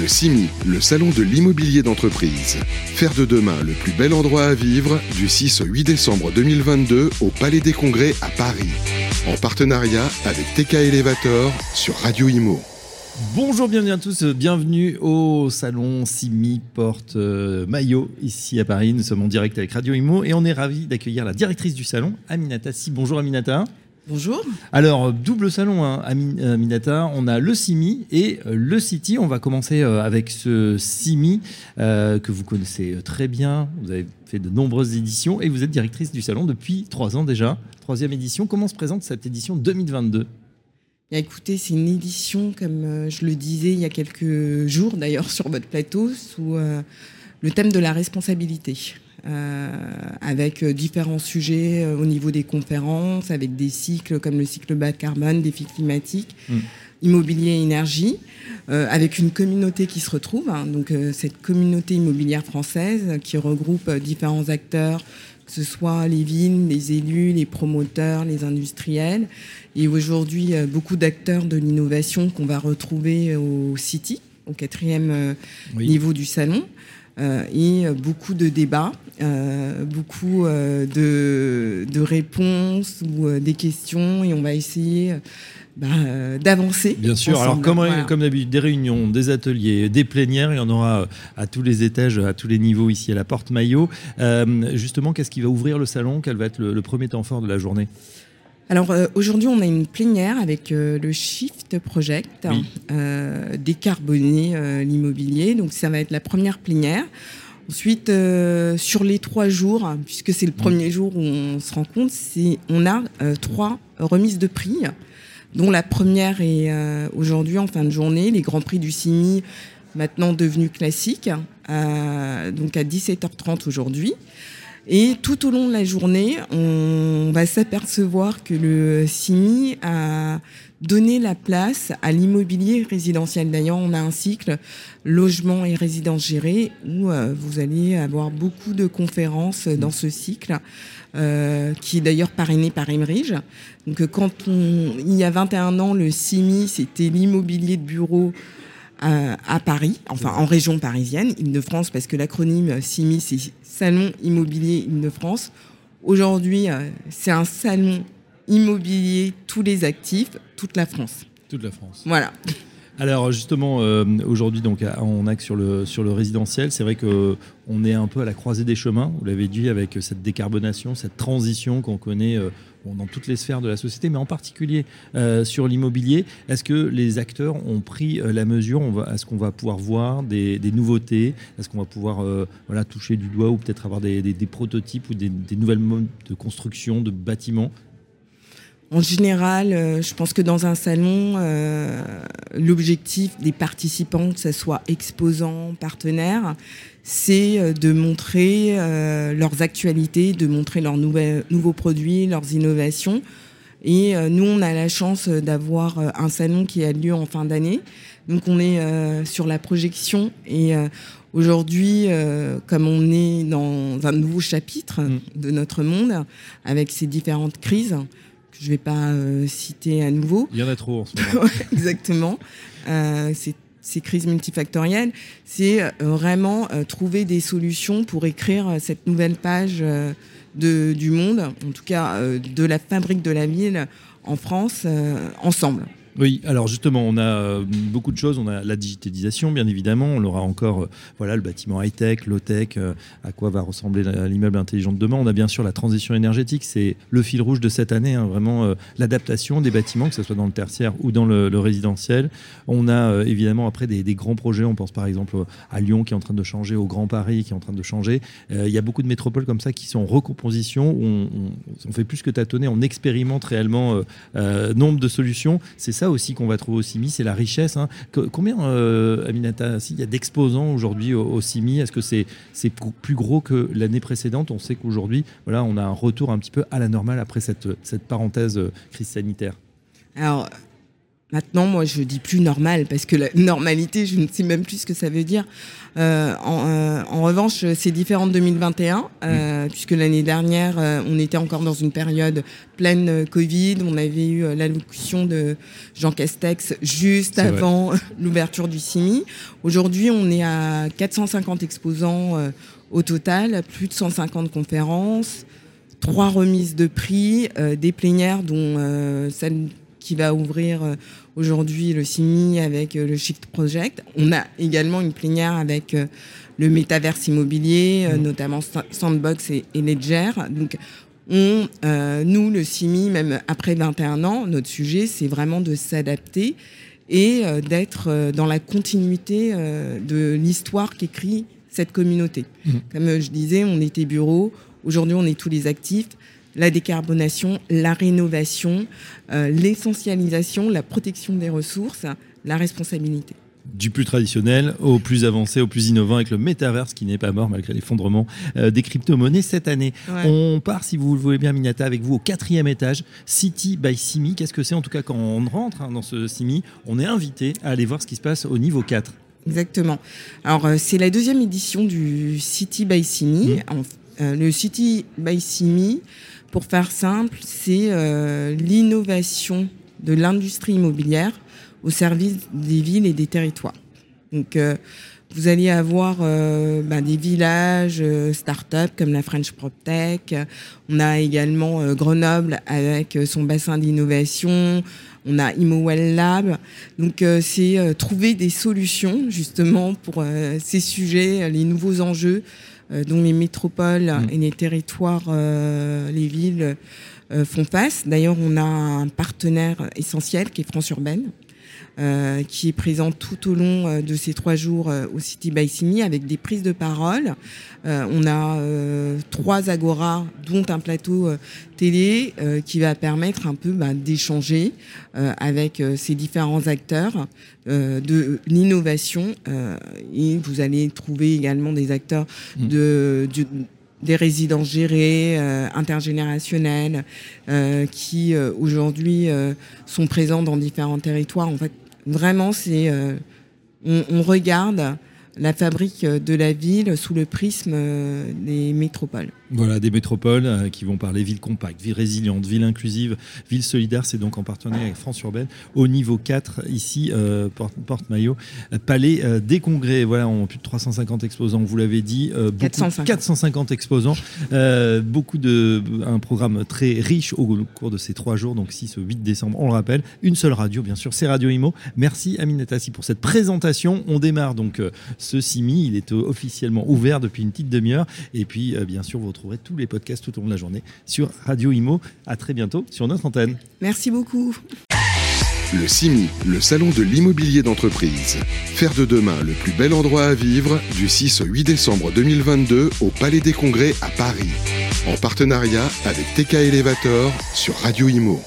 Le CIMI, le salon de l'immobilier d'entreprise. Faire de demain le plus bel endroit à vivre du 6 au 8 décembre 2022 au Palais des Congrès à Paris. En partenariat avec TK Elevator sur Radio Imo. Bonjour, bienvenue à tous, bienvenue au salon Simi Porte euh, Maillot ici à Paris. Nous sommes en direct avec Radio Imo et on est ravi d'accueillir la directrice du salon, Aminata Si. Bonjour Aminata. Bonjour. Alors, double salon, hein, Aminata. On a le Simi et euh, le City. On va commencer euh, avec ce Simi que vous connaissez très bien. Vous avez fait de nombreuses éditions et vous êtes directrice du salon depuis trois ans déjà. Troisième édition. Comment se présente cette édition 2022 Écoutez, c'est une édition, comme euh, je le disais il y a quelques jours d'ailleurs sur votre plateau, sous euh, le thème de la responsabilité. Euh, avec différents sujets au niveau des conférences, avec des cycles comme le cycle bas carbone, défi climatique, mm. immobilier et énergie, avec une communauté qui se retrouve. Hein. donc cette communauté immobilière française qui regroupe différents acteurs que ce soit les villes, les élus, les promoteurs, les industriels, et aujourd'hui euh, beaucoup d'acteurs de l'innovation qu'on va retrouver au City, au quatrième euh, niveau du salon. Euh, et beaucoup de débats, beaucoup de, de, réponses ou des questions, et on va essayer bah, euh, d'avancer. Bien sûr. Alors, comme, comme d'habitude, des réunions, des ateliers, des plénières, il y en aura euh, à tous les étages, à tous les niveaux ici à la Porte Maillot. Euh, justement, qu'est-ce qui va ouvrir le salon? Quel va être le, premier temps fort de la journée? Alors aujourd'hui, on a une plénière avec le Shift Project, décarboner l'immobilier. Donc ça va être la première plénière. Ensuite, sur les trois jours, puisque c'est le premier jour où on se rend compte, on a trois remises de prix dont la première est euh, aujourd'hui en fin de journée, les Grands Prix du CIMI, maintenant devenus classiques, euh, donc à 17h30 aujourd'hui. Et tout au long de la journée, on va s'apercevoir que le CIMI a donné la place à l'immobilier résidentiel. D'ailleurs, on a un cycle logement et résidence gérée où euh, vous allez avoir beaucoup de conférences dans ce cycle euh, qui est d'ailleurs parrainé par Emerige. Donc euh, quand on, il y a 21 ans, le CIMI, c'était l'immobilier de bureau à, à, Paris, enfin en région parisienne, Île-de-France, parce que l'acronyme CIMI, c'est Salon Immobilier Île-de-France. Aujourd'hui, euh, c'est un salon immobilier, tous les actifs, toute la France. Toute la France. Voilà. Alors justement, euh, aujourd'hui, donc, on axe sur le, sur le résidentiel. C'est vrai qu'on on est un peu à la croisée des chemins, vous l'avez dit, avec cette décarbonation, cette transition qu'on connaît euh, dans toutes les sphères de la société, mais en particulier euh, sur l'immobilier. Est-ce que les acteurs ont pris la mesure? Est-ce qu'on va pouvoir voir des, nouveautés? Est-ce qu'on va pouvoir voilà, toucher du doigt ou peut-être avoir des, des, prototypes ou des, nouvelles modes de construction de bâtiments? En général, euh, je pense que dans un salon, euh, l'objectif des participants, que ce soit exposants, partenaires, c'est euh, de montrer leurs actualités, de montrer leurs nouveaux produits, leurs innovations. Et nous, on a la chance d'avoir un salon qui a lieu en fin d'année. Donc on est sur la projection et aujourd'hui, comme on est dans un nouveau chapitre mmh. de notre monde, avec ces différentes crises, je ne vais pas euh, citer à nouveau. Il y en a trop en ce moment. exactement. Euh, ces crises multifactorielles, c'est euh, vraiment trouver des solutions pour écrire cette nouvelle page de, du monde, en tout cas de la fabrique de la ville en France, ensemble. Oui, alors justement, on a euh, beaucoup de choses. On a la digitalisation, bien évidemment. On aura encore euh, voilà, le bâtiment high-tech, low-tech, euh, à quoi va ressembler l'immeuble intelligent de demain. On a bien sûr la transition énergétique. C'est le fil rouge de cette année, hein, vraiment l'adaptation des bâtiments, que ce soit dans le tertiaire ou dans le, résidentiel. On a évidemment après des, grands projets. On pense par exemple à Lyon qui est en train de changer, au Grand Paris qui est en train de changer. Il y a beaucoup de métropoles comme ça qui sont en recomposition, où on, on, fait plus que tâtonner, on expérimente réellement nombre de solutions. C'est ça aussi qu'on va trouver au CIMI, c'est la richesse. Hein. Combien, euh, Aminata, il y a d'exposants aujourd'hui au, CIMI Est-ce que c'est plus gros que l'année précédente? On sait qu'aujourd'hui, voilà, on a un retour un petit peu à la normale après cette, cette parenthèse euh, crise sanitaire. Alors, Maintenant, moi, je dis plus normal parce que la normalité, je ne sais même plus ce que ça veut dire. Euh, en, euh, en, revanche, c'est différent de 2021 euh, puisque l'année dernière, euh, on était encore dans une période pleine Covid. On avait eu l'allocution de Jean Castex juste avant l'ouverture du CIMI. Aujourd'hui, on est à 450 exposants au total, plus de 150 conférences, trois remises de prix, des plénières dont celle qui va ouvrir aujourd'hui le CIMI avec euh, le Shift Project. On a également une plénière avec euh, le métaverse immobilier, euh, mmh. notamment Sandbox et, Ledger. Donc, on, nous, le CIMI, même après 21 ans, notre sujet, c'est vraiment de s'adapter et d'être dans la continuité de l'histoire qu'écrit cette communauté. Mmh. Comme je disais, on était bureau, aujourd'hui on est tous les actifs la décarbonation, la rénovation, euh, l'essentialisation, la protection des ressources, la responsabilité du plus traditionnel au plus avancé, au plus innovant avec le métaverse qui n'est pas mort malgré l'effondrement euh, des crypto-monnaies cette année. On part, si vous le voulez bien, Minata, avec vous au quatrième étage, City by Simi. Qu'est-ce que c'est? En tout cas, quand on rentre hein, dans ce Simi, on est invité à aller voir ce qui se passe au niveau 4. Exactement. Alors, euh, c'est la deuxième édition du City by Simi. Mmh. le City by Simi, pour faire simple, c'est euh, l'innovation de l'industrie immobilière au service des villes et des territoires. Donc, euh, vous allez avoir euh, bah, des villages start-up comme la French PropTech. On a également Grenoble avec son bassin d'innovation. On a ImoWell Lab. Donc, c'est trouver des solutions justement pour ces sujets, les nouveaux enjeux euh, dont les métropoles mm. et les territoires, euh, les villes euh, font face. D'ailleurs, on a un partenaire essentiel qui est France Urbaine, euh, qui est présent tout au long euh, de ces trois jours euh, au City by Simi avec des prises de parole. on a trois agoras, dont un plateau télé qui va permettre un peu bah, d'échanger avec ces différents acteurs de l'innovation. et vous allez trouver également des acteurs mmh. de, des résidences gérées, euh, intergénérationnelles, euh, qui aujourd'hui sont présents dans différents territoires. En fait, Vraiment, c'est euh, on, regarde la fabrique de la ville sous le prisme euh, des métropoles. Voilà, des métropoles euh, qui vont parler ville compacte, ville résiliente, ville inclusive, ville solidaire. C'est donc en partenariat avec France Urbaine au niveau 4, ici, euh, Porte-Maillot, Palais des Congrès. Voilà, on plus de 350 exposants, vous l'avez dit. 450. 450 exposants. beaucoup de. Un programme très riche au cours de ces trois jours, donc 6 au 8 décembre, on le rappelle. Une seule radio, bien sûr, c'est Radio Imo. Merci Aminata pour cette présentation. On démarre donc ce CIMI. Il est officiellement ouvert depuis une petite demi-heure. Et puis, euh, bien sûr, retrouverez tous les podcasts tout au long de la journée sur Radio Imo. À très bientôt sur notre antenne. Merci beaucoup. Le CIMI, le salon de l'immobilier d'entreprise. Faire de demain le plus bel endroit à vivre du 6 au 8 décembre 2022 au Palais des Congrès à Paris. En partenariat avec TK Elevator sur Radio Imo.